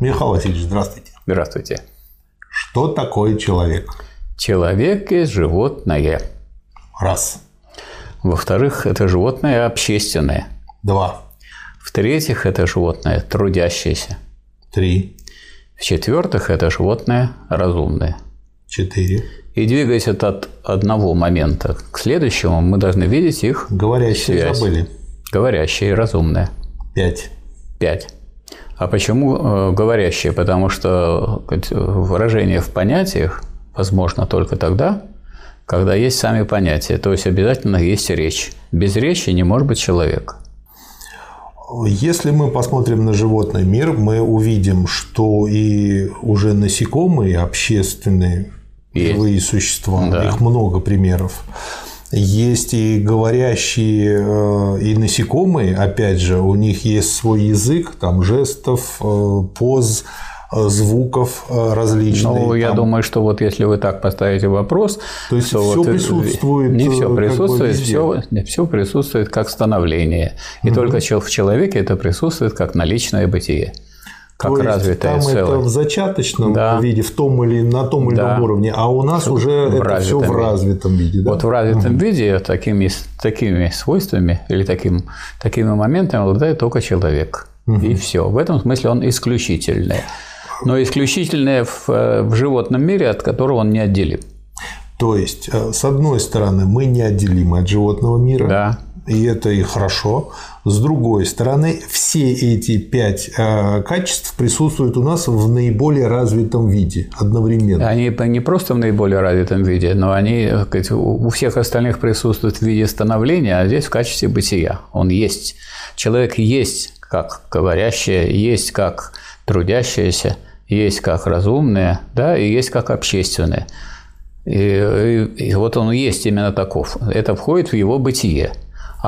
Михаил Васильевич, здравствуйте. Здравствуйте. Что такое человек? Человек есть животное. Раз. Во-вторых, это животное общественное. Два. В-третьих, это животное трудящееся. Три. В-четвертых, это животное разумное. Четыре. И двигаясь от одного момента к следующему, мы должны видеть их Говорящие связь. забыли. Говорящее и разумное. Пять. Пять. А почему э, говорящее? Потому что сказать, выражение в понятиях возможно только тогда, когда есть сами понятия, то есть обязательно есть речь. Без речи не может быть человек. Если мы посмотрим на животный мир, мы увидим, что и уже насекомые общественные живые существа, Да. их много примеров. Есть и говорящие, э, и насекомые, опять же, у них есть свой язык, там жестов, э, поз, э, звуков различных. Ну, я там. думаю, что вот если вы так поставите вопрос, То есть всё вот, присутствует, Не все как бы присутствует, везде. все, все присутствует как становление. И только чел- в человеке это присутствует как наличное бытие, как То есть развитое там целое. это в зачаточном Да. виде, в том или на том или Да. ином уровне, а у нас уже В это все в развитом виде. Да? Вот в развитом виде такими, такими свойствами или таким, такими моментами обладает только человек. И все. В этом смысле он исключительный. Но исключительное в, э, в животном мире, от которого он неотделим. То есть, э, с одной стороны, мы неотделимы от животного мира, Да. И это и хорошо. С другой стороны, все эти пять э, качеств присутствуют у нас в наиболее развитом виде одновременно. Они не просто в наиболее развитом виде, но они так сказать, у всех остальных присутствуют в виде становления, а здесь в качестве бытия. Он есть. Человек есть как говорящее, есть как трудящееся, есть как разумное, да, и есть как общественное. И, и- и вот он есть именно таков. Это входит в его бытие.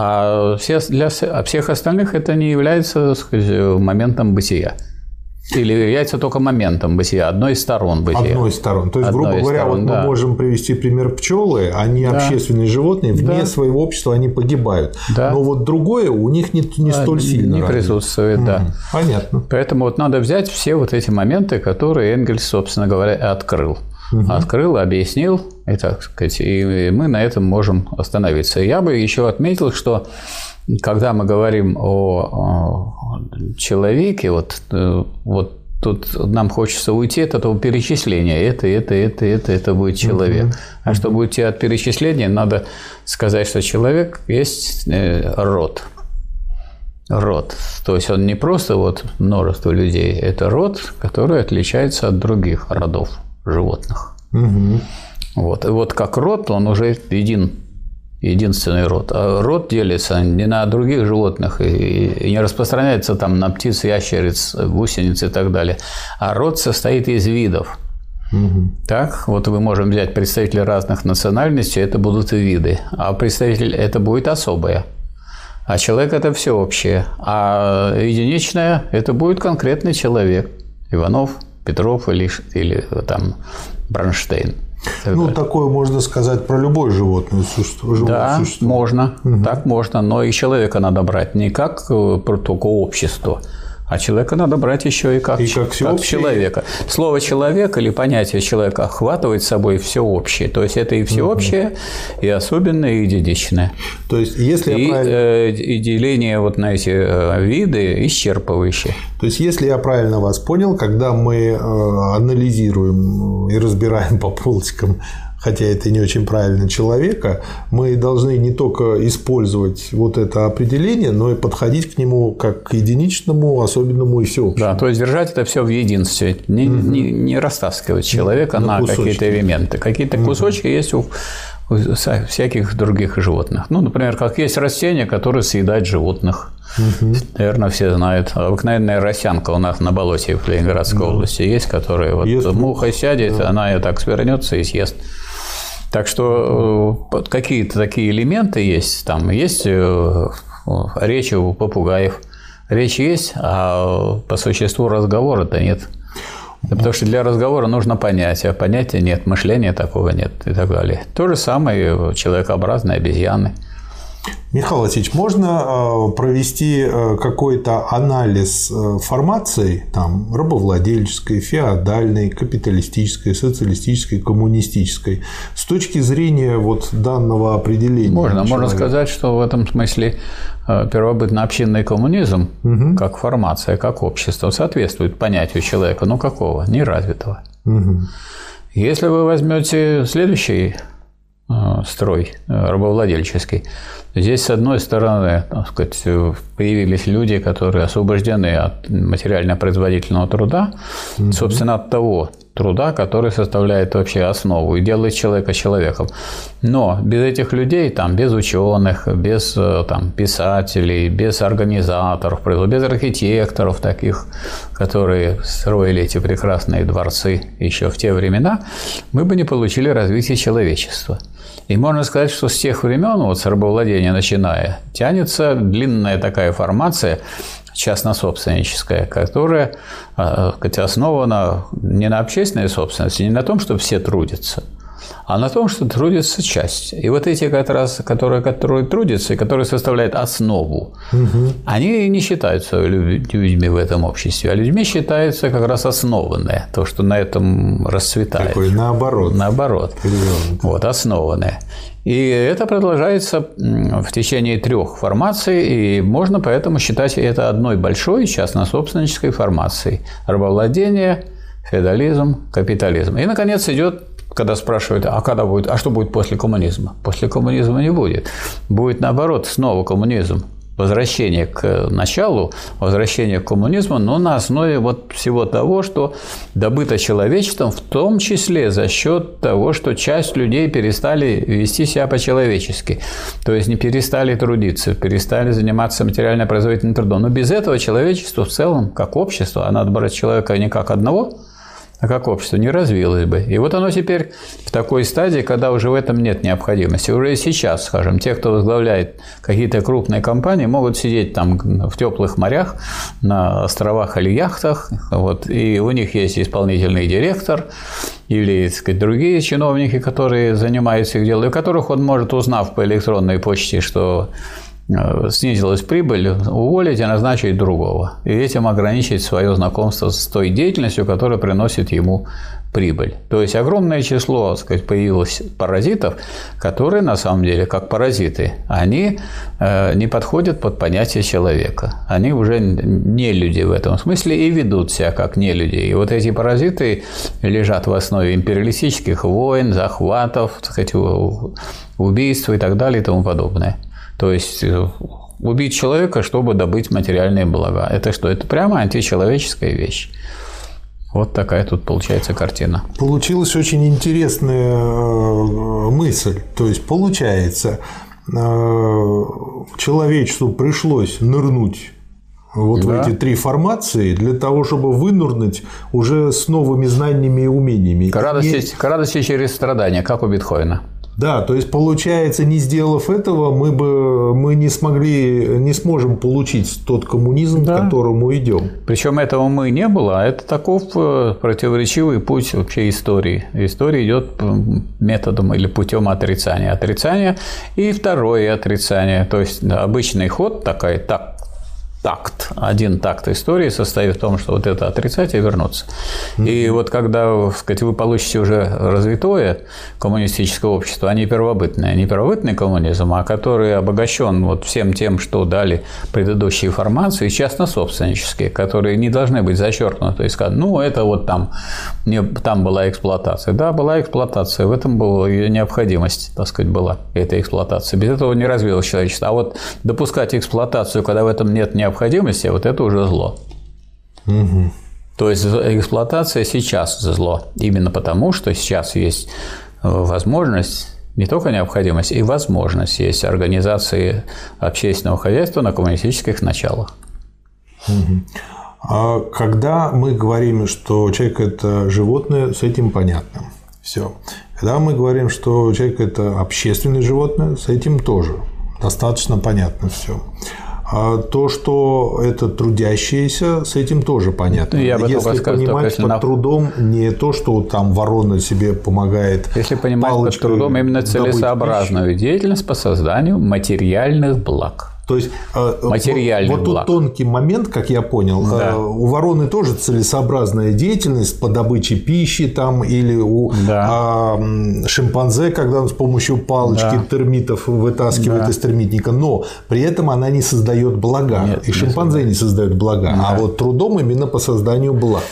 А все, для а всех остальных это не является сказать, моментом бытия. Или является только моментом бытия, одной из сторон бытия. Одной из сторон. То есть, Одной грубо говоря, сторон, вот да. мы можем привести пример пчелы, они общественные животные, вне Да. своего общества они погибают. Да. Но вот другое у них не, не столь сильно. Не развито. присутствует, да. Понятно. Поэтому вот надо взять все вот эти моменты, которые Энгельс, собственно говоря, и открыл. Открыл, объяснил, и, так сказать, и мы на этом можем остановиться. Я бы еще отметил, что когда мы говорим о, человеке, вот, э, вот тут нам хочется уйти от этого перечисления. Это, это, это, это, это будет человек. А чтобы уйти от перечисления, надо сказать, что человек есть э, род род. То есть он не просто вот множество людей, это род, который отличается от других родов животных. Мгм. Вот. И вот как род, он уже един, единственный род. А род делится не на других животных и, и не распространяется там на птиц, ящериц, гусениц и так далее. А род состоит из видов. Так, вот мы можем взять представителей разных национальностей, это будут и виды. А представитель это будет особое. А человек это всеобщее. А единичное это будет конкретный человек. Иванов, Петров или, или там Бронштейн. Ну, такое можно сказать про любое животное существо. живое Да, существо. можно, так можно, но и человека надо брать не как э, только общество, а человека надо брать еще и как, И как всеобщее. человека. Слово человек или понятие человека охватывает собой все общее. То есть это и всеобщее, и особенное, и единичное. То есть, если И, я правильно... э, и деление вот на эти э, виды исчерпывающее. То есть, если я правильно вас понял, когда мы э, анализируем и разбираем по полочкам, хотя это не очень правильно, человека, мы должны не только использовать вот это определение, но и подходить к нему как к единичному, особенному и всеобщему. Да, то есть держать это все в единстве, не, не, не растаскивать человека На на, какие-то элементы. Какие-то кусочки есть у, всяких других животных. Ну, например, как есть растения, которые съедают животных. Наверное, все знают. Обыкновенная росянка у нас на болоте в Ленинградской области есть, которая вот Ест муха сядет, она ее так свернется и съест. Так что э, какие-то такие элементы есть. Там есть э, речь у попугаев. Речь есть, а по существу разговора-то нет. Потому что для разговора нужно понятие, а понятия нет, мышления такого нет и так далее. То же самое человекообразные обезьяны. Михаил Васильевич, можно э, провести э, какой-то анализ э, формации там, рабовладельческой, феодальной, капиталистической, социалистической, коммунистической с точки зрения вот данного определения? Можно, человека? можно сказать, что в этом смысле первобытно-общинный коммунизм угу. как формация, как общество соответствует понятию человека, ну какого? Неразвитого. Угу. Если вы возьмете следующий строй рабовладельческий, Здесь, с одной стороны, так сказать, появились люди, которые освобождены от материально-производительного труда, угу. собственно, от того труда, который составляет вообще основу и делает человека человеком. Но без этих людей, там, без ученых, без там, писателей, без организаторов, без архитекторов таких, которые строили эти прекрасные дворцы еще в те времена, мы бы не получили развитие человечества. И можно сказать, что с тех времен, вот с рабовладения начиная, тянется длинная такая формация частно-собственническая, которая а, основана не на общественной собственности, не на том, что все трудятся – а на том, что трудится часть. И вот эти как раз, которые, которые трудятся и которые составляют основу, угу. они не считаются людьми в этом обществе, а людьми считаются как раз основанные, то, что на этом расцветает. Такой наоборот. Наоборот. Вот, основанные. И это продолжается в течение трех формаций, и можно поэтому считать это одной большой частно-собственнической формацией. Рабовладение, феодализм, капитализм. И, наконец, идет когда спрашивают, а когда будет, а что будет после коммунизма? После коммунизма не будет. Будет наоборот снова коммунизм возвращение к началу, возвращение к коммунизму, но на основе вот всего того, что добыто человечеством, в том числе за счет того, что часть людей перестали вести себя по-человечески, то есть не перестали трудиться, перестали заниматься материально-производительным трудом. Но без этого человечество в целом, как общество, а надо брать человека не как одного, а как общество не развилось бы. И вот оно теперь в такой стадии, когда уже в этом нет необходимости. Уже сейчас, скажем, те, кто возглавляет какие-то крупные компании, могут сидеть там в теплых морях, на островах или яхтах, вот, и у них есть исполнительный директор или так сказать, другие чиновники, которые занимаются их делом, и которых он может, узнав по электронной почте, что снизилась прибыль, уволить и назначить другого. И этим ограничить свое знакомство с той деятельностью, которая приносит ему прибыль. То есть огромное число так сказать, появилось паразитов, которые на самом деле, как паразиты, они э, не подходят под понятие человека. Они уже не люди в этом смысле и ведут себя как не люди. И вот эти паразиты лежат в основе империалистических войн, захватов, так сказать, убийств и так далее и тому подобное. То есть э, убить человека, чтобы добыть материальные блага. Это что? Это прямо античеловеческая вещь. Вот такая тут получается картина. Получилась очень интересная э, мысль. То есть, получается, э, человечеству пришлось нырнуть вот да. в эти три формации для того, чтобы вынурнуть уже с новыми знаниями и умениями. К радости, и... к радости через страдания, как у Битхойна. Да, то есть получается, не сделав этого, мы бы мы не смогли, не сможем получить тот коммунизм, да. к которому идем. Причем этого мы не было, а это таков э, противоречивый путь вообще истории. История идет методом или путем отрицания. Отрицания и второе отрицание. То есть обычный ход такой, так, такт, один такт истории состоит в том, что вот это отрицать и вернуться. Mm-hmm. И вот когда сказать, вы получите уже развитое коммунистическое общество, а не первобытное, не первобытный коммунизм, а который обогащен вот всем тем, что дали предыдущие формации, частно-собственнические, которые не должны быть зачеркнуты и сказать, ну, это вот там, не, там была эксплуатация. Да, была эксплуатация, в этом была ее необходимость, так сказать, была эта эксплуатация. Без этого не развилось человечество. А вот допускать эксплуатацию, когда в этом нет необходимости, необходимости, вот это уже зло. Угу. То есть эксплуатация сейчас зло. Именно потому, что сейчас есть э, возможность не только необходимость, и возможность есть организации общественного хозяйства на коммунистических началах. Угу. А когда мы говорим, что человек это животное, с этим понятно. Все. Когда мы говорим, что человек это общественное животное, с этим тоже достаточно понятно все. А то, что это трудящиеся, с этим тоже понятно. Я бы если понимать если под на... трудом не то, что там ворона себе помогает. Если понимать под трудом именно целесообразную деятельность по созданию материальных благ. То есть материальный вот, вот тут тонкий момент, как я понял, да. Э, у вороны тоже целесообразная деятельность по добыче пищи там или у да. а, шимпанзе, когда он с помощью палочки да. термитов вытаскивает да. из термитника, но при этом она не создает блага, Нет, и шимпанзе не создает блага, да. а вот трудом именно по созданию благ.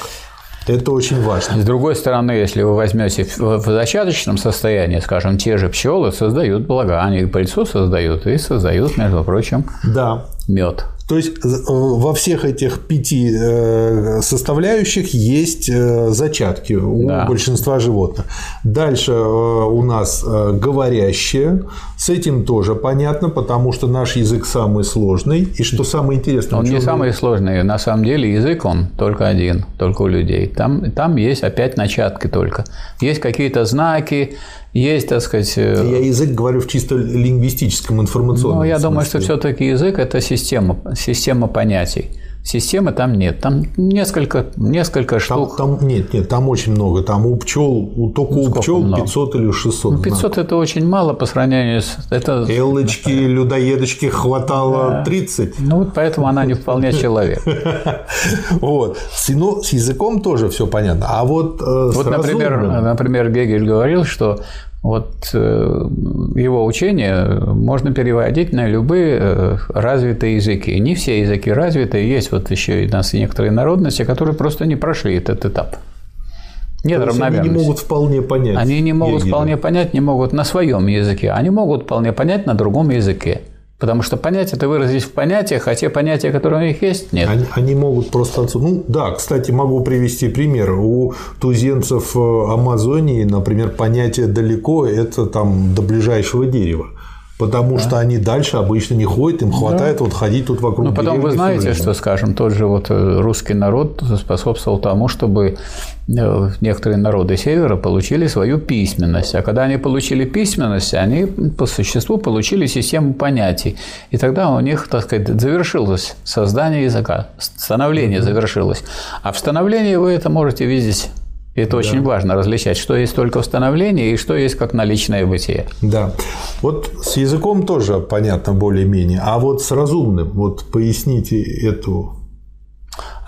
Это очень важно. С другой стороны, если вы возьмете в зачаточном состоянии, скажем, те же пчелы создают блага, они пыльцу создают и создают, между прочим, да. Мед. То есть э, во всех этих пяти э, составляющих есть э, зачатки у да. большинства животных. Дальше у нас говорящие. С этим тоже понятно, потому что наш язык самый сложный. И что самое интересное? Он не самый сложный. На самом деле язык он только один, только у людей. Там, там есть опять начатки только. Есть какие-то знаки, есть, так сказать... Я язык говорю в чисто лингвистическом информационном Ну, я смысле. думаю, что все таки язык – это система, система понятий. Системы там нет. Там несколько, несколько штук. Там, там, нет, нет, там очень много. Там у пчел, у, только ну, у пчел много? 500 или 600. Ну, 500 знаков. это очень мало по сравнению с. Это... Элочки, людоедочки хватало да. 30. Ну вот поэтому она не вполне человек. Вот. Ну, с языком тоже все понятно. А вот, э, вот например, например, Гегель говорил, что вот э, его учение можно переводить на любые э, развитые языки. Не все языки развитые, есть вот еще и у нас некоторые народности, которые просто не прошли этот этап. Нет равномерности. Они не могут вполне понять. Они не могут вполне понять, не могут на своем языке. Они могут вполне понять на другом языке. Потому что понять это выразить в понятиях, а те понятия, которые у них есть, нет. Они, они могут просто... Ну да, кстати, могу привести пример. У туземцев э, Амазонии, например, понятие «далеко» – это там до ближайшего дерева. Потому да. что они дальше обычно не ходят, им хватает да. вот ходить тут вокруг. Ну, потом вы знаете, что, скажем, тот же вот э, русский народ способствовал тому, чтобы э, некоторые народы Севера получили свою письменность. А когда они получили письменность, они по существу получили систему понятий. И тогда у них, так сказать, завершилось создание языка, становление завершилось. А в становлении вы это можете видеть это да. очень важно различать, что есть только установление и что есть как наличное бытие. Да. Вот с языком тоже понятно более-менее. А вот с разумным, вот поясните эту.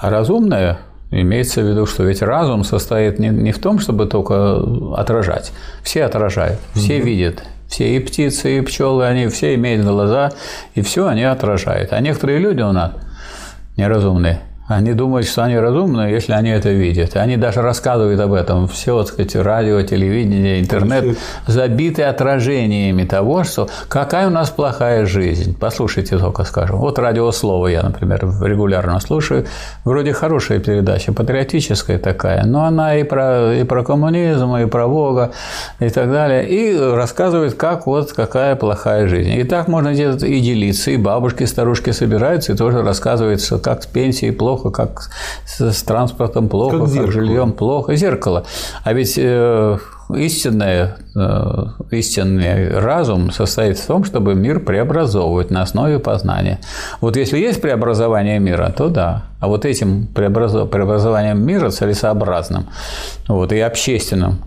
А разумное Имеется в виду, что ведь разум состоит не, не в том, чтобы только отражать. Все отражают, все угу. видят, все и птицы, и пчелы, они все имеют глаза, и все они отражают. А некоторые люди у нас неразумные, они думают, что они разумны, если они это видят. Они даже рассказывают об этом. Все, вот, сказать, радио, телевидение, интернет забиты отражениями того, что какая у нас плохая жизнь. Послушайте только, скажем. Вот радиослово я, например, регулярно слушаю. Вроде хорошая передача, патриотическая такая, но она и про, и про коммунизм, и про Бога, и так далее. И рассказывает, как вот какая плохая жизнь. И так можно где-то и делиться, и бабушки, старушки собираются, и тоже рассказывают, что как с пенсией плохо, плохо, как с транспортом плохо, как, как жильем плохо. Зеркало. А ведь э, истинное, э, истинный разум состоит в том, чтобы мир преобразовывать на основе познания. Вот если есть преобразование мира, то да. А вот этим преобразованием мира целесообразным вот, и общественным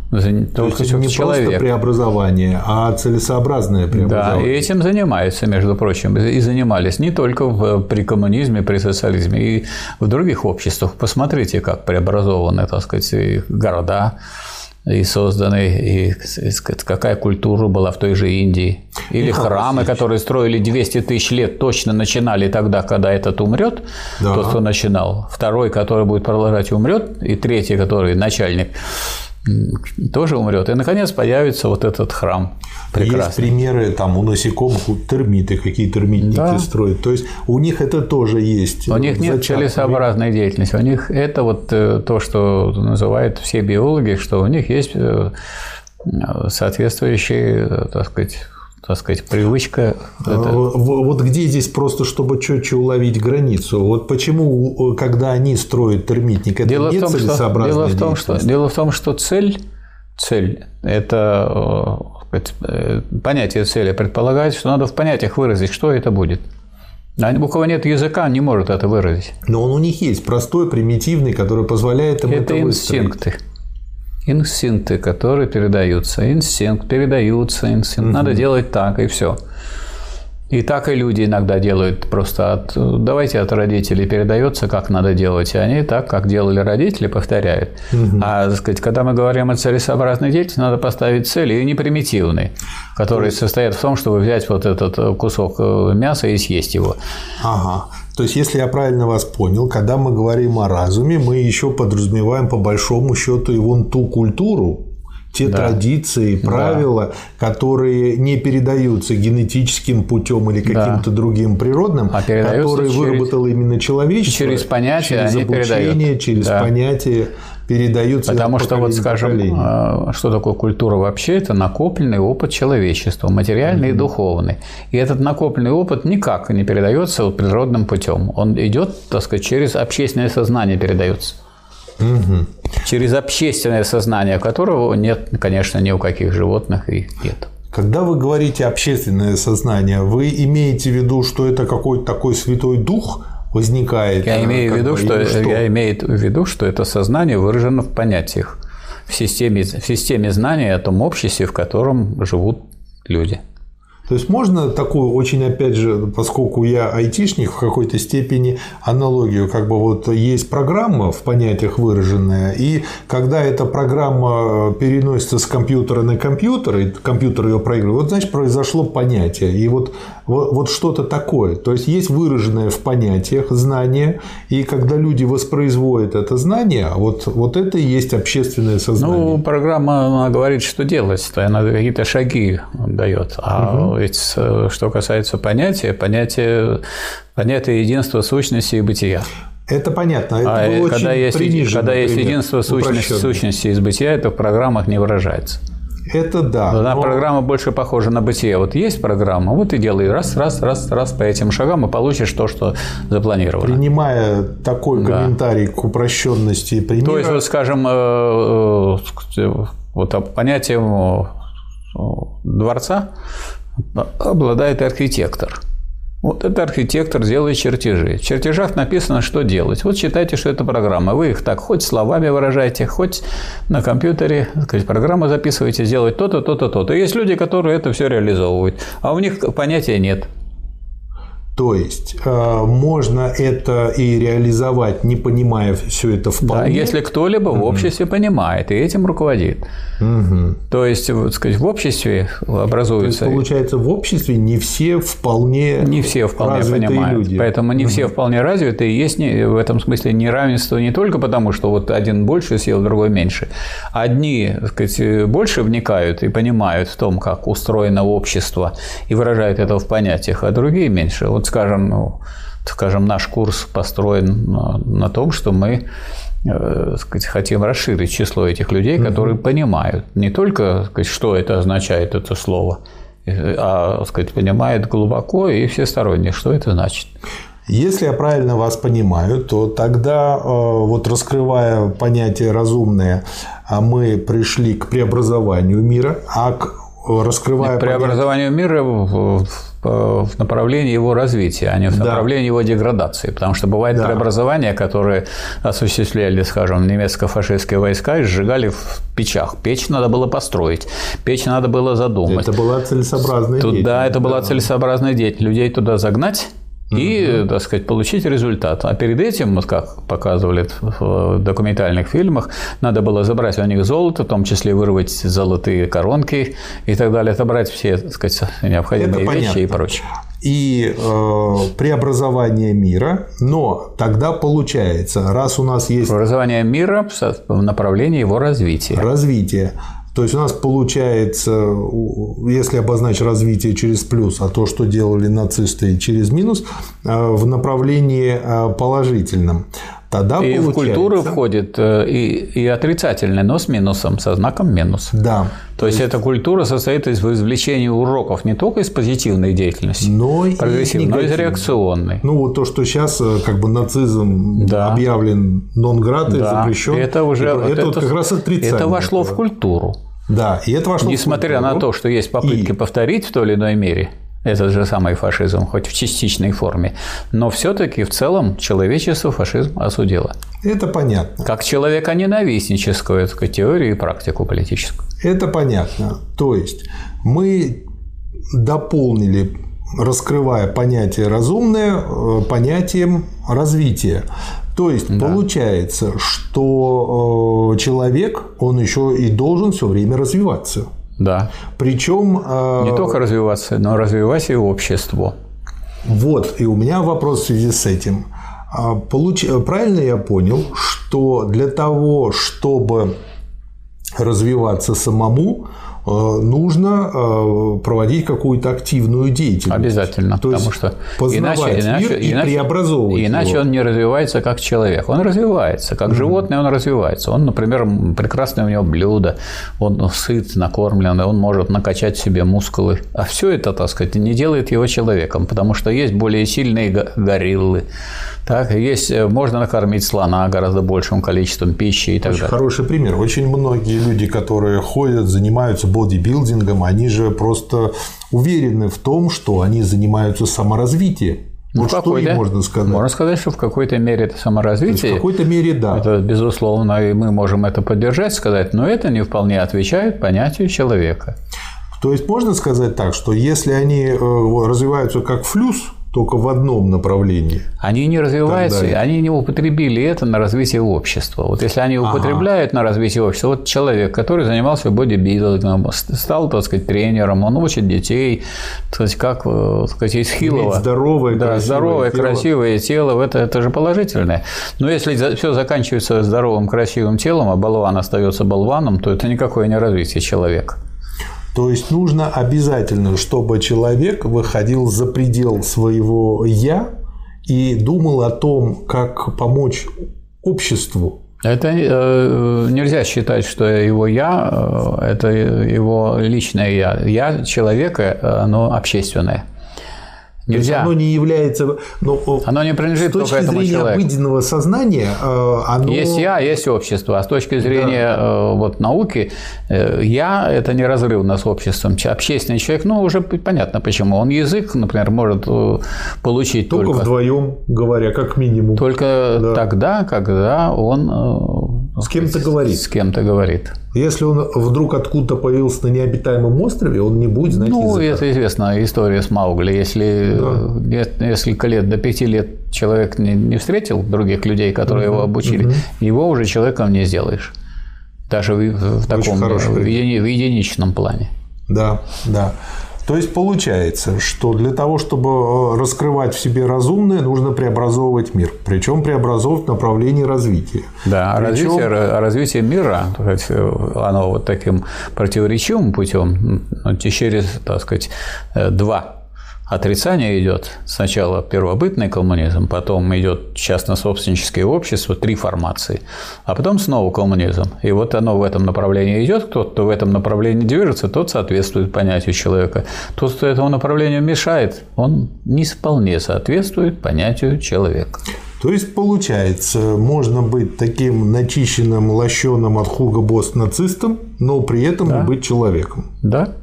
только то не человек. просто преобразование, а целесообразное преобразование. Да, и этим занимаются, между прочим, и занимались не только в, при коммунизме, при социализме, и в других обществах. Посмотрите, как преобразованы, так сказать, города, и созданы, и какая культура была в той же Индии. Или Михаил храмы, которые строили 200 тысяч лет, точно начинали тогда, когда этот умрет, да. тот, кто начинал. Второй, который будет продолжать, умрет, и третий, который начальник, тоже умрет. И, наконец, появится вот этот храм. Прекрасный. Есть примеры там у насекомых, у термиты, какие термитники да. строят. То есть у них это тоже есть. У них нет целесообразной деятельности. У них это вот э, то, что называют все биологи, что у них есть э, соответствующие, э, так сказать, так сказать, привычка. А, это... Вот где здесь просто, чтобы четче уловить границу? Вот почему, когда они строят термитник, это дело не в том, что, дело в том, что Дело в том, что цель, цель – это э, понятие цели предполагает, что надо в понятиях выразить, что это будет. А у кого нет языка, не может это выразить. Но он у них есть простой, примитивный, который позволяет им это, это инстинкты. Инстинкты, которые передаются. Инстинкт, передаются, инстинкт. Угу. Надо делать так, и все. И так и люди иногда делают просто от, давайте от родителей передается, как надо делать, и они так, как делали родители, повторяют. Угу. А, так сказать, когда мы говорим о целесообразной деятельности, надо поставить цели, и не примитивные, которые есть... состоят в том, чтобы взять вот этот кусок э, мяса и съесть его. Ага. То есть, если я правильно вас понял, когда мы говорим о разуме, мы еще подразумеваем по большому счету и вон ту культуру, те да. традиции, правила, да. которые не передаются генетическим путем или каким-то да. другим природным, а которые через... выработало именно человечество. Через понятие через обучение, передают. через да. понятие передаются. Потому что вот скажем, э, что такое культура вообще? Это накопленный опыт человечества, материальный mm-hmm. и духовный. И этот накопленный опыт никак не передается природным путем. Он идет, так сказать, через общественное сознание передается. Угу. Через общественное сознание, которого нет, конечно, ни у каких животных и нет. Когда вы говорите общественное сознание, вы имеете в виду, что это какой-то такой святой дух возникает? Я имею в виду, что, что я имею в виду, что это сознание выражено в понятиях, в системе, в системе знания о том обществе, в котором живут люди. То есть можно такую очень, опять же, поскольку я айтишник в какой-то степени аналогию, как бы вот есть программа в понятиях выраженная, и когда эта программа переносится с компьютера на компьютер, и компьютер ее проигрывает, вот значит произошло понятие, и вот, вот, вот что-то такое. То есть есть выраженное в понятиях знание, и когда люди воспроизводят это знание, вот, вот это и есть общественное сознание. Ну, программа она говорит, что делать, она какие-то шаги дает, а угу ведь э, что касается понятия, понятие, понятие единства сущности и бытия. Это понятно. Это а было когда, есть, когда есть единство сущности, сущности и бытия, это в программах не выражается. Это да. Она но... программа больше похожа на бытие. Вот есть программа, вот и делай раз, раз, раз, раз по этим шагам и получишь то, что запланировано. Принимая такой да. комментарий к упрощенности примера. То есть, вот, скажем, э, э, вот понятие дворца обладает архитектор. Вот этот архитектор делает чертежи. В чертежах написано, что делать. Вот считайте, что это программа. Вы их так хоть словами выражаете, хоть на компьютере сказать, программу записываете, сделать то-то, то-то, то-то. Есть люди, которые это все реализовывают, а у них понятия нет. То есть э, можно это и реализовать, не понимая все это вполне. Да, если кто-либо угу. в обществе понимает и этим руководит. Угу. То есть, вот, сказать, в обществе образуется. То есть, получается, в обществе не все вполне не все вполне понимают. Люди. Поэтому не угу. все вполне развиты, и есть в этом смысле неравенство не только потому, что вот один больше съел, другой меньше. Одни, так сказать, больше вникают и понимают в том, как устроено общество, и выражают это в понятиях, а другие меньше. Вот скажем, ну, скажем, наш курс построен на, на том, что мы э, сказать, хотим расширить число этих людей, которые угу. понимают не только, сказать, что это означает это слово, э, а сказать, понимают глубоко и всесторонне, что это значит. Если я правильно вас понимаю, то тогда, э, вот раскрывая понятие разумное, а мы пришли к преобразованию мира, а к раскрывая преобразованию понятие... мира в в направлении его развития, а не в направлении да. его деградации. Потому что бывают да. преобразования, которые осуществляли, скажем, немецко-фашистские войска и сжигали в печах. Печь надо было построить, печь надо было задумать. Это была целесообразная деятельность. Да, это была целесообразная деятельность. Людей туда загнать, и, так сказать, получить результат. А перед этим, вот как показывали в документальных фильмах, надо было забрать у них золото, в том числе вырвать золотые коронки и так далее, отобрать все, так сказать, необходимые Это вещи понятно. и прочее и э, преобразование мира, но тогда получается, раз у нас есть преобразование мира в направлении его развития. Развитие. То есть у нас получается, если обозначить развитие через плюс, а то, что делали нацисты через минус, э, в направлении э, положительном. Тогда и получается... в культуру входит э, и, и отрицательный, но с минусом, со знаком минус. Да. То, есть, есть эта культура состоит из извлечения уроков не только из позитивной деятельности, но и, но и из реакционной. Ну вот то, что сейчас как бы нацизм да. объявлен нон-град да. запрещен, это уже это, это, это вот как раз отрицание. Это вошло в культуру. Да, и это вошло Несмотря в на то, что есть попытки и... повторить в той или иной мере, этот же самый фашизм, хоть в частичной форме. Но все-таки в целом человечество фашизм осудило. Это понятно. Как человека-ненавистническую так сказать, теорию и практику политическую. Это понятно. То есть мы дополнили, раскрывая понятие разумное, э, понятием развития. То есть да. получается, что э, человек, он еще и должен все время развиваться. Да. Причем... Э, Не только развиваться, но развивать и общество. Вот, и у меня вопрос в связи с этим. А, получ... Правильно я понял, что для того, чтобы развиваться самому, нужно э, проводить какую-то активную деятельность. Обязательно, То потому что иначе, иначе, и иначе, преобразовывать Иначе его. он не развивается как человек. Он развивается, как mm-hmm. животное он развивается. Он, например, прекрасное у него блюдо, он сыт, накормлен, он может накачать себе мускулы. А все это, так сказать, не делает его человеком, потому что есть более сильные гориллы, так, есть, э, можно накормить слона гораздо большим количеством пищи и так Очень далее. Хороший пример. Очень многие люди, которые ходят, занимаются бодибилдингом, они же просто уверены в том, что они занимаются саморазвитием. Ну, вот что им можно сказать? Можно сказать, что в какой-то мере это саморазвитие. В какой-то мере, да. Это безусловно, и мы можем это поддержать, сказать, но это не вполне отвечает понятию человека. То есть можно сказать так, что если они э, развиваются как флюс, только в одном направлении. Они не развиваются, они не употребили это на развитие общества. Вот если они употребляют ага. на развитие общества, вот человек, который занимался бодибилдингом, стал, так сказать, тренером, он учит детей, так сказать, как, э, так сказать, из Хилова. здоровое, да, красивое здоровое, тело. красивое тело, это, это же положительное. Но если все заканчивается здоровым, красивым телом, а болван остается болваном, то это никакое не развитие человека. То есть нужно обязательно, чтобы человек выходил за предел своего я и думал о том, как помочь обществу. Это э, нельзя считать, что его я э, – это его личное я. Я человека, оно общественное. Нельзя. оно не является... Но, оно не принадлежит с точки зрения человеку. обыденного сознания э, оно... Есть я, есть общество. А с точки зрения да. Э, вот, науки, э, я – это неразрывно с обществом. Общественный человек, ну, уже понятно почему. Он язык, например, может получить только... Только вдвоем говоря, как минимум. Только да. тогда, когда он... С кем-то говорит. С кем-то говорит. Если он вдруг откуда-то появился на необитаемом острове, он не будет знать Ну, языка. это известная история с Маугли. Если да. несколько лет, до пяти лет человек не, не встретил других людей, которые угу, его обучили, угу. его уже человеком не сделаешь. Даже в, в таком в, в единичном плане. Да, да. То есть получается, что для того, чтобы э, раскрывать в себе разумное, нужно преобразовывать мир. Причем преобразовывать в направлении развития. Да, Причем... развитие, развитие мира, оно вот таким противоречивым путем ну, через, так сказать, э, два отрицание идет. Сначала первобытный коммунизм, потом идет частно-собственническое общество, три формации, а потом снова коммунизм. И вот оно в этом направлении идет, тот, кто в этом направлении движется, тот соответствует понятию человека. Тот, кто этому направлению мешает, он не вполне соответствует понятию человека. То есть, получается, можно быть таким начищенным, лощеным от Хуга Босс нацистом, но при этом да. не быть человеком. Да.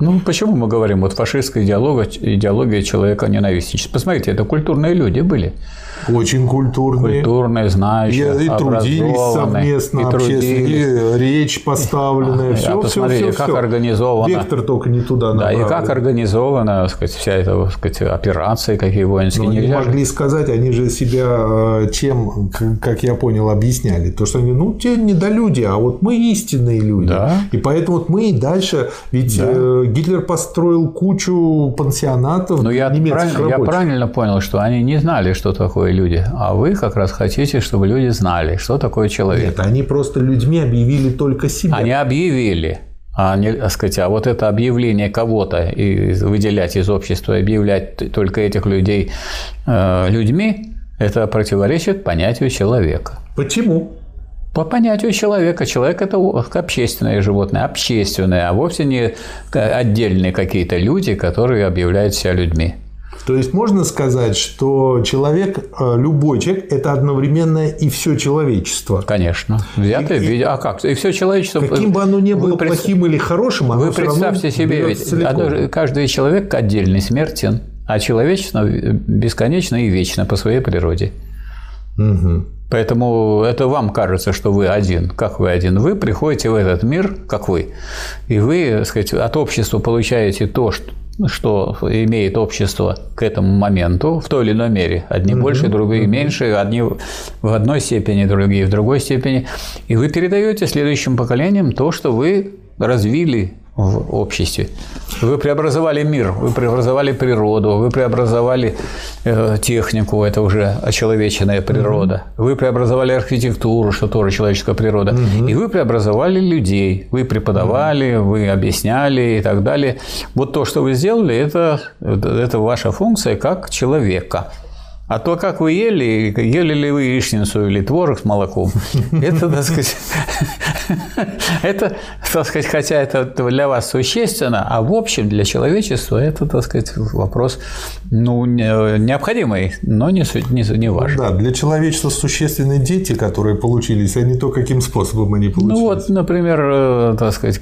Ну, почему мы говорим, вот фашистская идеология, идеология человека ненавистничества? Посмотрите, это культурные люди были. Очень культурные. Культурные, знающие, И, и трудились совместно, и, трудились. речь поставленная, все, а посмотрите, все, как все. организовано. Вектор только не туда Да, и как организована сказать, вся эта сказать, операция, какие воинские. Но они могли сказать, они же себя э, чем, как я понял, объясняли. То, что они, ну, те недолюди, а вот мы истинные люди. Да. И поэтому вот мы и дальше, ведь да. Гитлер построил кучу пансионатов Но я правильно, я правильно понял, что они не знали, что такое такое люди, а вы как раз хотите, чтобы люди знали, что такое человек. Нет, они просто людьми объявили только себя. Они объявили. А, не, так сказать, а вот это объявление кого-то и выделять из общества, объявлять только этих людей э, людьми, это противоречит понятию человека. Почему? По понятию человека. Человек – это общественное животное, общественное, а вовсе не отдельные какие-то люди, которые объявляют себя людьми. То есть можно сказать, что человек, э, любой человек, это одновременно и все человечество. Конечно. Взятое в виде. А как? И все человечество. Каким бы оно ни было пред... плохим или хорошим, оно Вы представьте себе, ведь одно, каждый человек отдельный смертен, а человечество бесконечно и вечно по своей природе. Угу. Поэтому это вам кажется, что вы один. Как вы один? Вы приходите в этот мир, как вы, и вы, так сказать, от общества получаете то, что что имеет общество к этому моменту в той или иной мере. Одни угу, больше, другие угу. меньше, одни в одной степени, другие в другой степени. И вы передаете следующим поколениям то, что вы развили в обществе. Вы преобразовали мир, вы преобразовали природу, вы преобразовали э, технику, это уже очеловеченная природа. Угу. Вы преобразовали архитектуру, что тоже человеческая природа. Угу. И вы преобразовали людей. Вы преподавали, угу. вы объясняли и так далее. Вот то, что вы сделали, это, это ваша функция как человека. А то, как вы ели, ели ли вы яичницу или творог с молоком, это, так сказать, это, так сказать, хотя это для вас существенно, а в общем для человечества это, так сказать, вопрос ну, необходимый, но не, не, не важен. Да, для человечества существенны дети, которые получились, а не то, каким способом они получились. Ну вот, например, э, так сказать,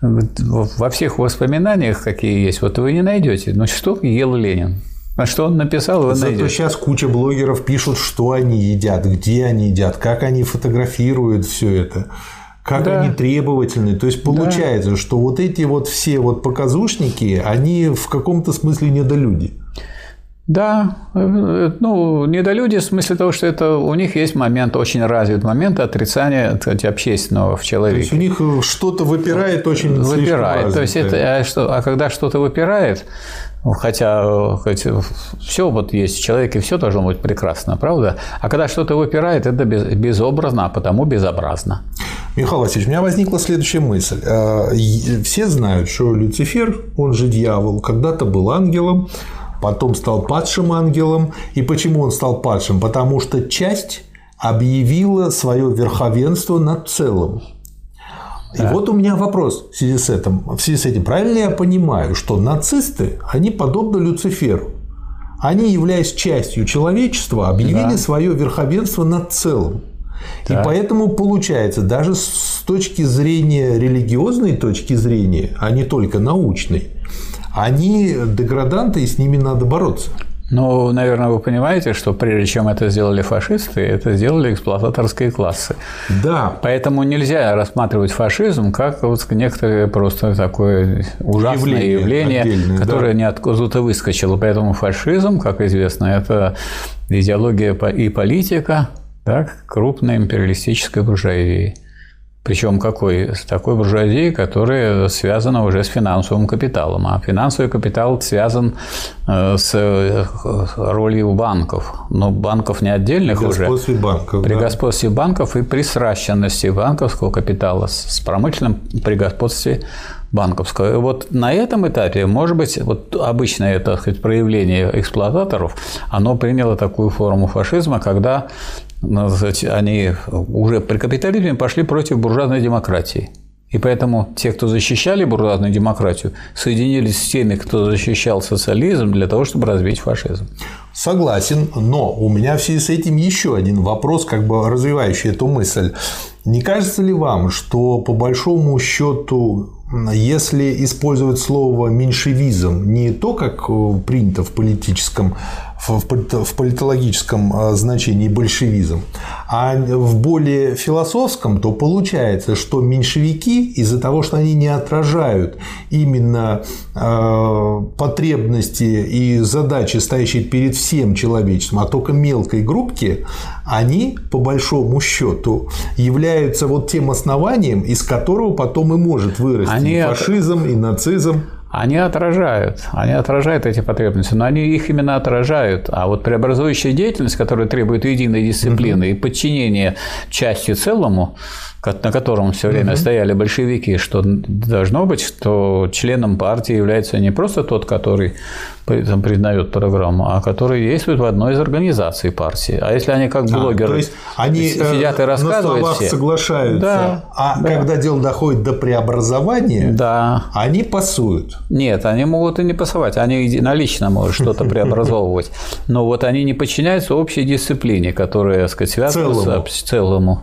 во всех воспоминаниях, какие есть, вот вы не найдете, ну что ел Ленин? А что он написал, вы Зато найдете. сейчас куча блогеров пишут, что они едят, где они едят, как они фотографируют все это как да. они требовательны. То есть получается, да. что вот эти вот все вот показушники, они в каком-то смысле недолюди. Да, ну, недолюди в смысле того, что это у них есть момент, очень развит момент отрицания сказать, общественного в человеке. То есть у них что-то выпирает очень Выпирает. То есть это, а, что, а когда что-то выпирает, ну, хотя, хоть все вот есть в человеке, все должно быть прекрасно, правда? А когда что-то выпирает, это безобразно, а потому безобразно. Михаил Васильевич, у меня возникла следующая мысль. Э, все знают, что Люцифер, он же дьявол, когда-то был ангелом, потом стал падшим ангелом. И почему он стал падшим? Потому что часть объявила свое верховенство над целым. И да. вот у меня вопрос в связи с этим. В связи с этим, правильно я понимаю, что нацисты, они подобны Люциферу. Они, являясь частью человечества, объявили да. свое верховенство над целым. Да. И поэтому получается, даже с точки зрения религиозной точки зрения, а не только научной, они деграданты, и с ними надо бороться. Ну, наверное, вы понимаете, что прежде чем это сделали фашисты, это сделали эксплуататорские классы. Да. Поэтому нельзя рассматривать фашизм как вот некоторое просто такое ужасное явление, явление которое да. ниоткуда выскочило. Поэтому фашизм, как известно, это идеология и политика так, крупной империалистической буржуазии. Причем какой? Такой буржуазии, которая связана уже с финансовым капиталом. А финансовый капитал связан э, с э, ролью банков. Но банков не отдельных при уже. Господстве банков. При да. господстве банков и при сращенности банковского капитала с промышленным при господстве банковского. И вот на этом этапе, может быть, вот обычное это сказать, проявление эксплуататоров, оно приняло такую форму фашизма, когда они уже при капитализме пошли против буржуазной демократии. И поэтому те, кто защищали буржуазную демократию, соединились с теми, кто защищал социализм для того, чтобы развить фашизм. Согласен, но у меня в связи с этим еще один вопрос, как бы развивающий эту мысль. Не кажется ли вам, что по большому счету, если использовать слово меньшевизм не то, как э, принято в политическом в политологическом а, значении большевизм, а в более философском, то получается, что меньшевики из-за того, что они не отражают именно а, потребности и задачи, стоящие перед всем человечеством, а только мелкой группки, они, по большому счету, являются вот тем основанием, из которого потом и может вырасти они и фашизм, и нацизм они отражают, они отражают эти потребности, но они их именно отражают. А вот преобразующая деятельность, которая требует единой дисциплины и подчинения части целому, на котором все время угу. стояли большевики, что должно быть, что членом партии является не просто тот, который там, признает программу, а которые действуют в одной из организаций партии. А если они как блогеры а, то есть они сидят и э, рассказывают на словах все, соглашаются, да, а да. когда дело доходит до преобразования, да. они пасуют. Нет, они могут и не пасовать, они налично могут что-то преобразовывать, но вот они не подчиняются общей дисциплине, которая, так сказать, связана с целому.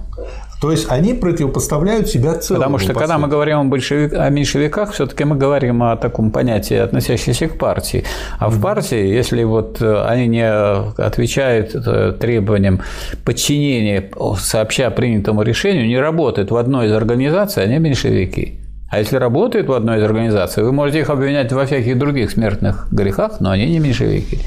То есть они противопоставляют себя целому. Потому что когда мы говорим о, большевик, о меньшевиках, все-таки мы говорим о таком понятии, относящемся к партии. А в партии, если вот э, они не отвечают э, требованиям подчинения сообща принятому решению, не работают в одной из организаций, они меньшевики. А если работают в одной из организаций, вы можете их обвинять во всяких других смертных грехах, но они не меньшевики.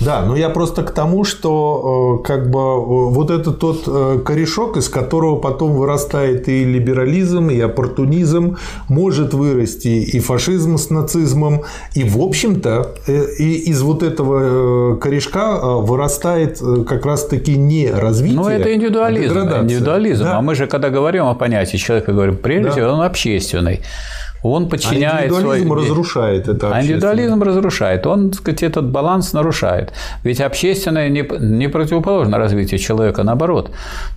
Да, но я просто к тому, что э, как бы э, вот это тот э, корешок, из которого потом вырастает и либерализм, и оппортунизм, может вырасти и фашизм с нацизмом, и в общем-то и из вот этого корешка вырастает как раз-таки не развитие, Ну это индивидуализм, а индивидуализм. Да? А мы же когда говорим о понятии человека, говорим прежде всего да. он общественный. Он подчиняет а индивидуализм свой... разрушает это. А индивидуализм разрушает. Он, так сказать, этот баланс нарушает. Ведь общественное не, не противоположно развитию человека, наоборот.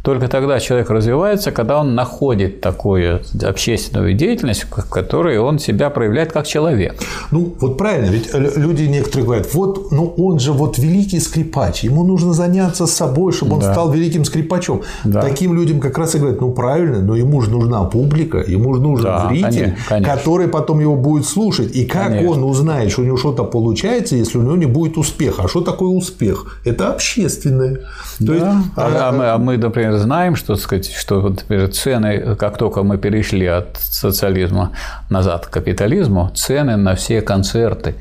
Только тогда человек развивается, когда он находит такую общественную деятельность, в которой он себя проявляет как человек. Ну, вот правильно, ведь люди некоторые говорят, вот, ну, он же вот великий скрипач, ему нужно заняться собой, чтобы он да. стал великим скрипачом. Да. Таким людям как раз и говорят, ну, правильно, но ему же нужна публика, ему же нужен да, зритель, конечно который потом его будет слушать. И как Конечно. он узнает, что у него что-то получается, если у него не будет успеха? А что такое успех? Это общественное. То да. есть, а, а, мы, а мы, например, знаем, что, сказать, что например, цены, как только мы перешли от социализма назад к капитализму, цены на все концерты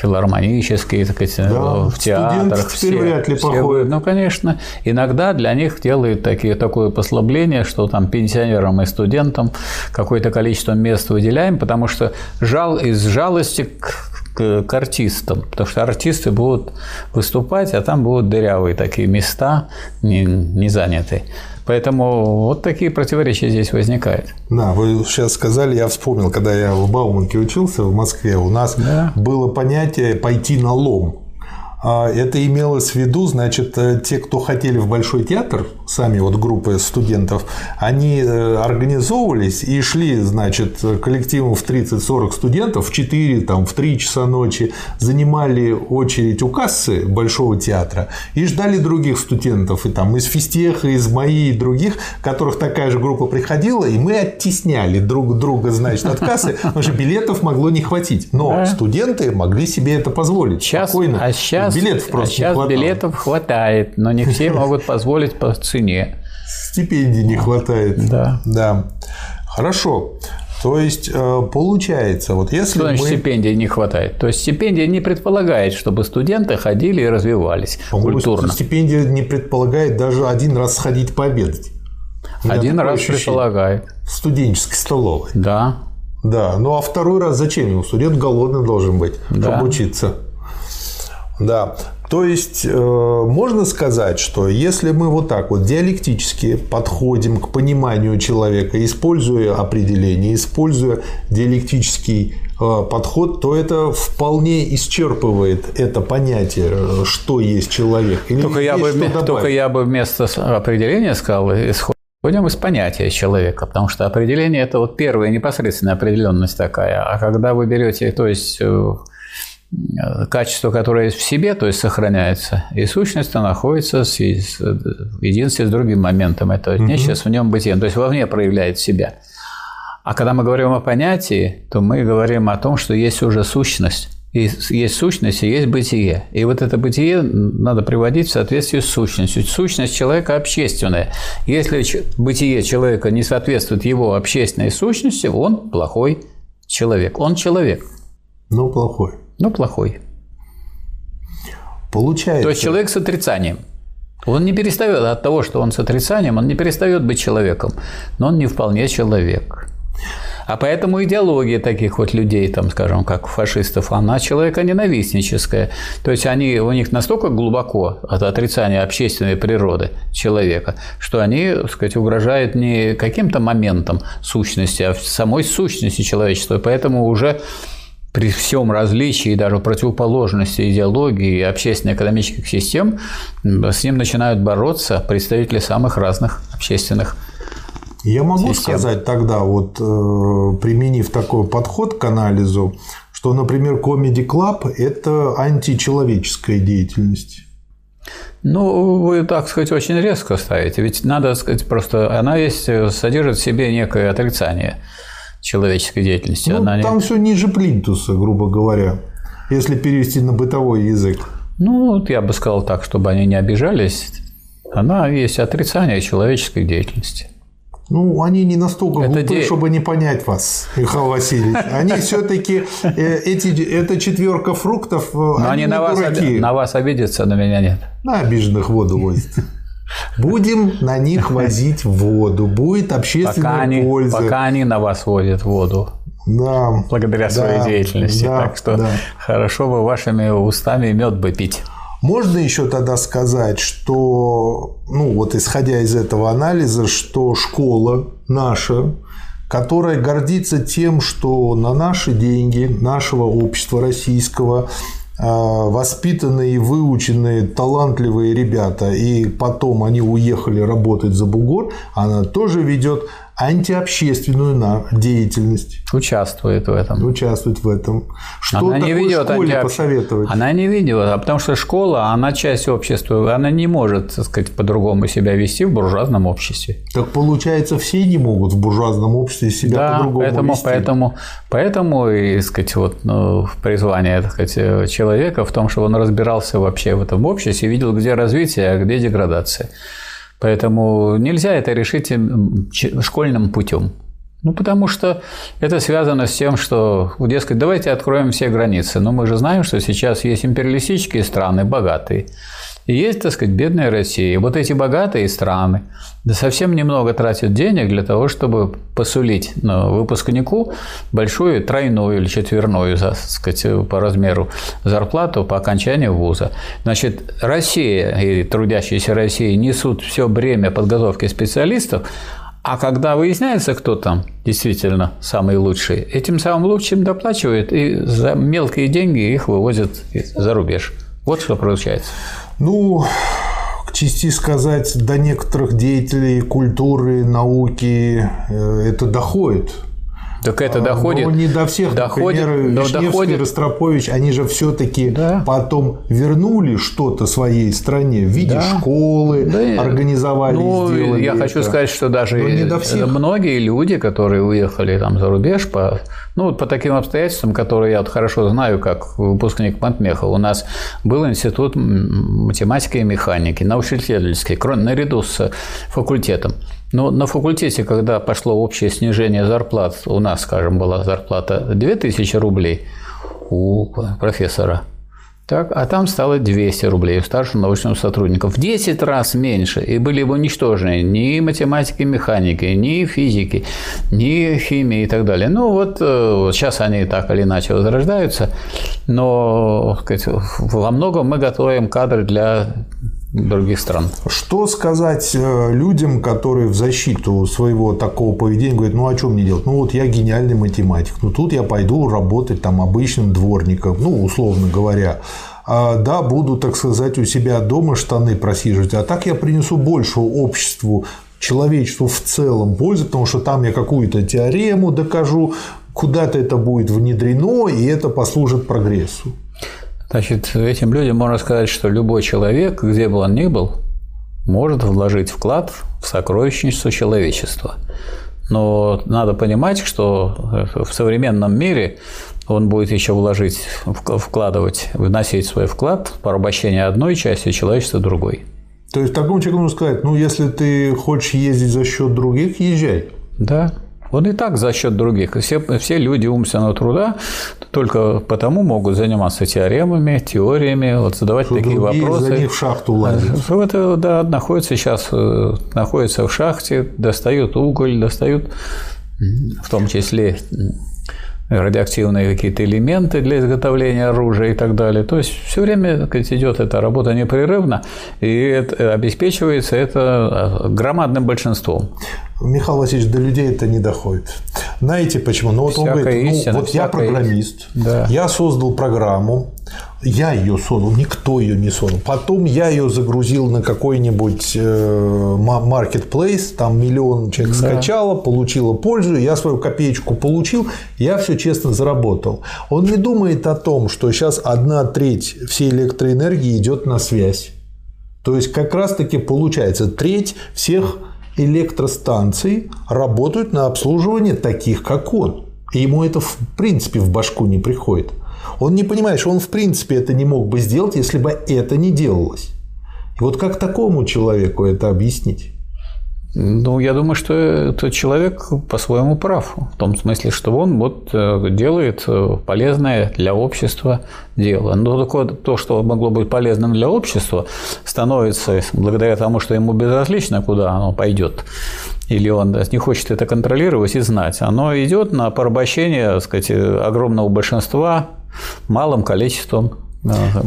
филармонические, так сказать, да, в театрах. Все, вряд ли все, Ну, конечно, иногда для них делают такие, такое послабление, что там пенсионерам и студентам какое-то количество мест выделяем, потому что жал, из жалости к к, к артистам, потому что артисты будут выступать, а там будут дырявые такие места, не, не занятые. Поэтому вот такие противоречия здесь возникают. Да, вы сейчас сказали, я вспомнил, когда я в Бауманке учился в Москве, у нас да. было понятие «пойти на лом». А, это имелось в виду, значит, э, те, кто хотели в Большой театр, сами вот группы студентов, они э, организовывались и шли, значит, коллективом в 30-40 студентов в 4, там, в 3 часа ночи, занимали очередь у кассы Большого театра и ждали других студентов, и там из физтеха, из МАИ и других, которых такая же группа приходила, и мы оттесняли друг друга, значит, от кассы, потому что билетов могло не хватить. Но студенты могли себе это позволить сейчас, спокойно. А сейчас сейчас, билетов просто а сейчас билетов хватает, но не все могут позволить по цене. Стипендий не хватает. Да. Да. Хорошо. То есть э, получается, вот если Что значит мы... стипендии не хватает? То есть стипендия не предполагает, чтобы студенты ходили и развивались культурно. Стипендия не предполагает даже один раз сходить пообедать. Один раз ощущение. предполагает. В студенческой столовой. Да. Да. Ну а второй раз зачем ему? Студент голодный должен быть, да. чтобы учиться. Да, то есть э, можно сказать, что если мы вот так вот диалектически подходим к пониманию человека, используя определение, используя диалектический э, подход, то это вполне исчерпывает это понятие, э, что есть человек. Или только, я бы, только я бы вместо определения сказал Пойдем из понятия человека, потому что определение – это вот первая непосредственная определенность такая. А когда вы берете, то есть Э, качество, которое есть в себе, то есть сохраняется, и сущность находится в единстве с другим моментом. Это угу. нечто в нем бытие, то есть вовне проявляет себя. А когда мы говорим о понятии, то мы говорим о том, что есть уже сущность. И есть сущность и есть бытие. И вот это бытие надо приводить в соответствие с сущностью. Сущность человека общественная. Если бытие человека не соответствует его общественной сущности, он плохой человек. Он человек. Ну, плохой но плохой. Получается. То есть человек с отрицанием. Он не перестает от того, что он с отрицанием, он не перестает быть человеком, но он не вполне человек. А поэтому идеология таких вот людей, там, скажем, как фашистов, она человека-ненавистническая. То есть они, у них настолько глубоко от отрицания общественной природы человека, что они, так сказать, угрожают не каким-то моментом сущности, а самой сущности человечества. Поэтому уже при всем различии и даже противоположности идеологии и общественно-экономических систем, с ним начинают бороться представители самых разных общественных я могу систем. сказать тогда, вот э, применив такой подход к анализу, что, например, Comedy Club – это античеловеческая деятельность. Ну, вы, так сказать, очень резко ставите. Ведь надо сказать просто, она есть, содержит в себе некое отрицание человеческой деятельности. Ну, она там не... все ниже плинтуса, грубо говоря, если перевести на бытовой язык. Ну, я бы сказал так, чтобы они не обижались. Она есть отрицание человеческой деятельности. Ну, они не настолько это глупы, де... чтобы не понять вас, Михаил Васильевич. Они все-таки э, эти эта четверка фруктов. Э, Но они, они на вас, на вас обидятся, на меня нет. На обиженных воду возят. Будем на них возить воду. Будет общественная пока они, польза. Пока они на вас возят воду. Да. Благодаря да, своей деятельности. Да, так что да. хорошо бы вашими устами мед бы пить. Можно еще тогда сказать, что, ну вот исходя из этого анализа, что школа наша, которая гордится тем, что на наши деньги нашего общества российского воспитанные, выученные, талантливые ребята, и потом они уехали работать за бугор, она тоже ведет антиобщественную деятельность. Участвует в этом. Участвует в этом. Что она не ведет школе антиобщ... посоветовать? Она не ведет, а потому что школа, она часть общества, она не может, так сказать, по-другому себя вести в буржуазном обществе. Так получается, все не могут в буржуазном обществе себя да, по-другому поэтому, вести. Поэтому, поэтому и, так сказать, вот, ну, призвание так сказать, человека в том, что он разбирался вообще в этом обществе, видел, где развитие, а где деградация. Поэтому нельзя это решить школьным путем. Ну, потому что это связано с тем, что, дескать, давайте откроем все границы. Но мы же знаем, что сейчас есть империалистические страны, богатые. Есть, так сказать, бедная Россия. И вот эти богатые страны да совсем немного тратят денег для того, чтобы посулить ну, выпускнику большую тройную или четверную, так сказать, по размеру зарплату по окончанию вуза. Значит, Россия и трудящиеся России несут все бремя подготовки специалистов, а когда выясняется, кто там действительно самый лучший, этим самым лучшим доплачивают и за мелкие деньги их вывозят за рубеж. Вот что получается. Ну, к чести сказать, до некоторых деятелей культуры, науки э, это доходит. Так это доходит. Но не до всех, доходит, например, но Вишневский, доходит. Ростропович, они же все-таки да. потом вернули что-то своей стране в виде да. школы, да. организовали, ну, сделали. Я это. хочу сказать, что даже всех. многие люди, которые уехали там за рубеж по ну, по таким обстоятельствам, которые я вот хорошо знаю, как выпускник Матмеха, у нас был институт математики и механики, научно-исследовательский, наряду с факультетом. Но на факультете, когда пошло общее снижение зарплат, у нас, скажем, была зарплата 2000 рублей у профессора – так, а там стало 200 рублей у старшего научного сотрудника. В 10 раз меньше. И были бы уничтожены ни математики, механики, ни физики, ни химии и так далее. Ну, вот, э, вот сейчас они так или иначе возрождаются. Но сказать, во многом мы готовим кадры для других стран. Что сказать э, людям, которые в защиту своего такого поведения говорят, ну а что мне делать? Ну вот я гениальный математик, ну тут я пойду работать там обычным дворником, ну условно говоря. А, да, буду, так сказать, у себя дома штаны просиживать, а так я принесу больше обществу, человечеству в целом пользы, потому что там я какую-то теорему докажу, куда-то это будет внедрено, и это послужит прогрессу. Значит, этим людям можно сказать, что любой человек, где бы он ни был, может вложить вклад в сокровищницу человечества. Но надо понимать, что в современном мире он будет еще вложить, вкладывать, вносить свой вклад в порабощение одной части человечества другой. То есть такому человеку нужно сказать, ну, если ты хочешь ездить за счет других, езжай. Да. Он и так за счет других. Все, все люди умственного труда только потому могут заниматься теоремами, теориями, вот задавать Что такие вопросы. За них в шахту лазят. Это да, находится сейчас э, находится в шахте, достают уголь, достают в том числе радиоактивные какие-то элементы для изготовления оружия и так далее. То есть все время так сказать, идет эта работа непрерывно, и это обеспечивается это громадным большинством. Михаил Васильевич, до людей это не доходит. Знаете почему? Ну вот Всякая он говорит, ну истина, вот я программист, Да. я создал программу, я ее создал, никто ее не создал. Потом я ее загрузил на какой-нибудь э, marketplace, там миллион человек скачало, получило пользу, я свою копеечку получил, я все честно заработал. Он не думает о том, что сейчас одна треть всей электроэнергии идет на связь. То есть как раз-таки получается треть всех электростанций работают на обслуживание таких, как он. И ему это в принципе в башку не приходит. Он не понимает, что он в принципе это не мог бы сделать, если бы это не делалось. И вот как такому человеку это объяснить? Ну, я думаю, что этот человек по-своему прав. В том смысле, что он вот э, делает э, полезное для общества дело. Но такое, то, что могло быть полезным для общества, становится благодаря тому, что ему безразлично, куда оно пойдет. Или он не хочет это контролировать и знать. Оно идет на порабощение так сказать, огромного большинства малым количеством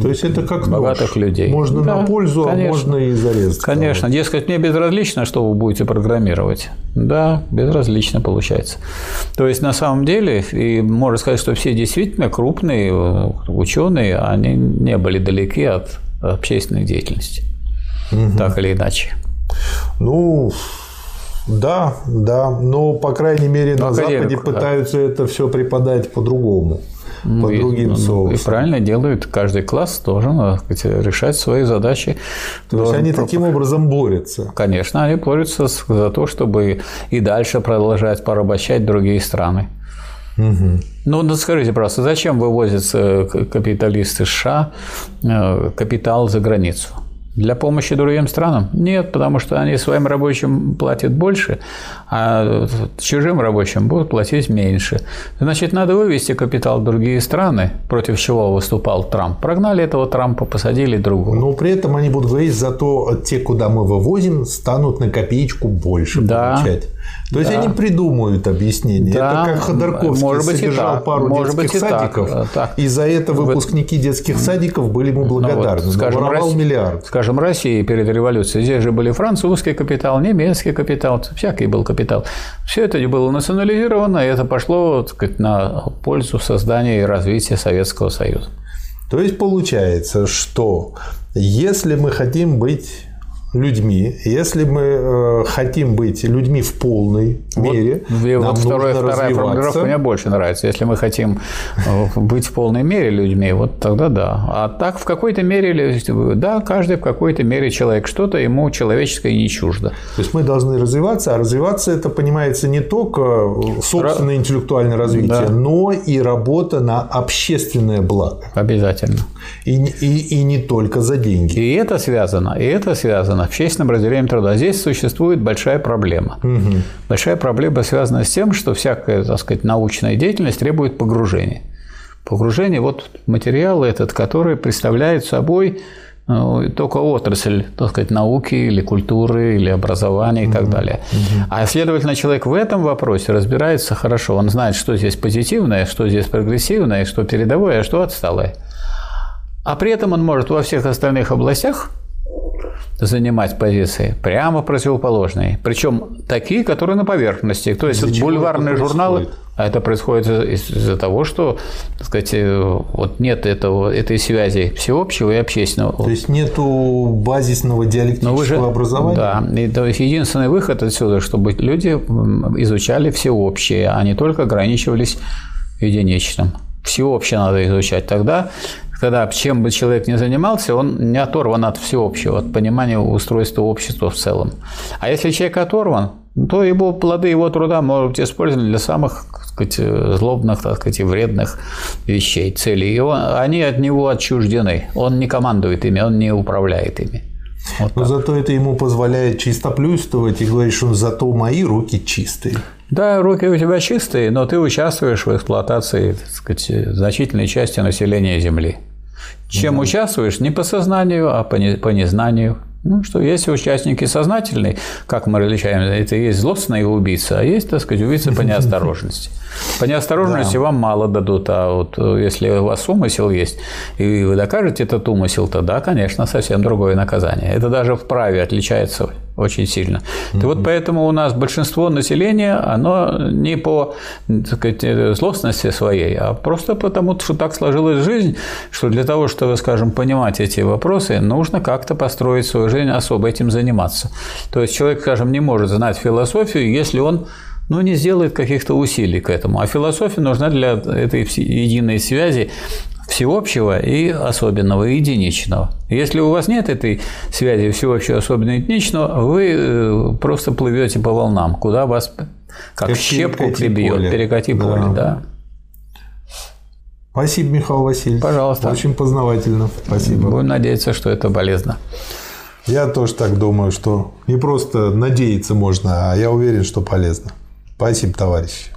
То есть это как богатых нож. людей. Можно Да, на пользу, конечно. а можно и зарезать. Конечно, дескать, мне безразлично, что вы будете программировать. Да, безразлично получается. То есть, на самом деле, и можно сказать, что все действительно крупные э, ученые, они не были далеки от общественной деятельности. Так или иначе. Ну, да, да, но, по крайней мере, на академик, Западе да. пытаются это все преподать по-другому, по и, другим ну, И соусам. правильно делают. Каждый класс должен сказать, решать свои задачи. То есть Должен они про- таким образом борются. Конечно, они борются за то, чтобы и дальше продолжать порабощать другие страны. Ну, ну, скажите, просто, зачем вывозят к- капиталисты США э, капитал за границу? Для помощи другим странам? Нет, потому что они своим рабочим платят больше, а чужим рабочим будут платить меньше. Значит, надо вывести капитал в другие страны, против чего выступал Трамп. Прогнали этого Трампа, посадили другого. Но при этом они будут говорить, зато те, куда мы вывозим, станут на копеечку больше Да. получать. То есть Да. они придумают объяснение. Да. Это как Ходорковский Может быть и содержал так. пару Может детских быть и так. садиков, Э, так. и за это выпускники детских садиков были ему Ну вот, благодарны. скажем, Россия- миллиард. Скажем, России перед революцией. Здесь же были французский капитал, немецкий капитал, всякий был капитал. Все это было национализировано, и это пошло так сказать, на пользу создания и развития Советского Союза. То есть получается, что если мы хотим быть людьми, если мы э, хотим быть людьми в полной мере, Вот, и нам вот второе- нужно вторая формулировка мне больше нравится. Если мы хотим э, быть в полной мере людьми, вот тогда да. А так в какой-то мере, ли- да, каждый в какой-то мере человек. Что-то ему человеческое не чуждо. То есть мы должны развиваться, а развиваться это понимается не только собственное интеллектуальное развитие, Да. но и работа на общественное благо. Обязательно. И, и, и не только за деньги. И это связано, и это связано в честном разделении труда. Здесь существует большая проблема. Большая проблема связана с тем, что всякая, так сказать, научная деятельность требует погружения. Погружение, вот материал этот, который представляет собой э, только отрасль, так сказать, науки или культуры, или образования и так далее. А следовательно, человек в этом вопросе разбирается хорошо. Он знает, что здесь позитивное, что здесь прогрессивное, что передовое, а что отсталое. А при этом он может во всех остальных областях занимать позиции прямо противоположные. Причем такие, которые на поверхности. То есть бульварные это журналы, а это происходит из- из-за того, что так сказать, э, вот нет этого, этой связи всеобщего и общественного. То есть нету базисного диалектического же, образования. Да, и то есть единственный выход отсюда, чтобы люди изучали всеобщее, а не только ограничивались единичным. Всеобщее надо изучать. Тогда, когда чем бы человек ни занимался, он не оторван от всеобщего, от понимания устройства общества в целом. А если человек оторван, то его плоды его труда могут быть использованы для самых так сказать, злобных, так сказать, и вредных вещей, целей. И он- они от него отчуждены. Он не командует ими, он не управляет ими. Вот Но зато это ему позволяет чистоплюйствовать и говорить, что зато мои руки чистые. Да, руки у тебя чистые, но ты участвуешь в эксплуатации так сказать, значительной части населения Земли. Чем участвуешь? Не по сознанию, а по, не- по незнанию. Ну что, есть участники сознательные, как мы различаем, это есть злостные убийцы, а есть, так сказать, убийцы по неосторожности. По неосторожности вам мало дадут, а вот э, если у вас умысел есть, и вы докажете этот умысел, то да, конечно, совсем другое наказание. Это даже в праве отличается очень сильно. Mm-hmm. И вот поэтому у нас большинство населения, оно не по так сказать, злостности своей, а просто потому, что так сложилась жизнь, что для того, чтобы, скажем, понимать эти вопросы, нужно как-то построить свою жизнь, особо этим заниматься. То есть человек, скажем, не может знать философию, если он ну, не сделает каких-то усилий к этому. А философия нужна для этой единой связи всеобщего и особенного, и единичного. Если у вас нет этой связи всеобщего, особенного и единичного, вы э, просто плывете по волнам, куда вас как, как щепку прибьет, поле. перекати да. поле, да. Спасибо, Михаил Васильевич. Пожалуйста. Очень познавательно. Спасибо. Будем надеяться, что это полезно. Я тоже так думаю, что не просто надеяться можно, а я уверен, что полезно. Спасибо, товарищи.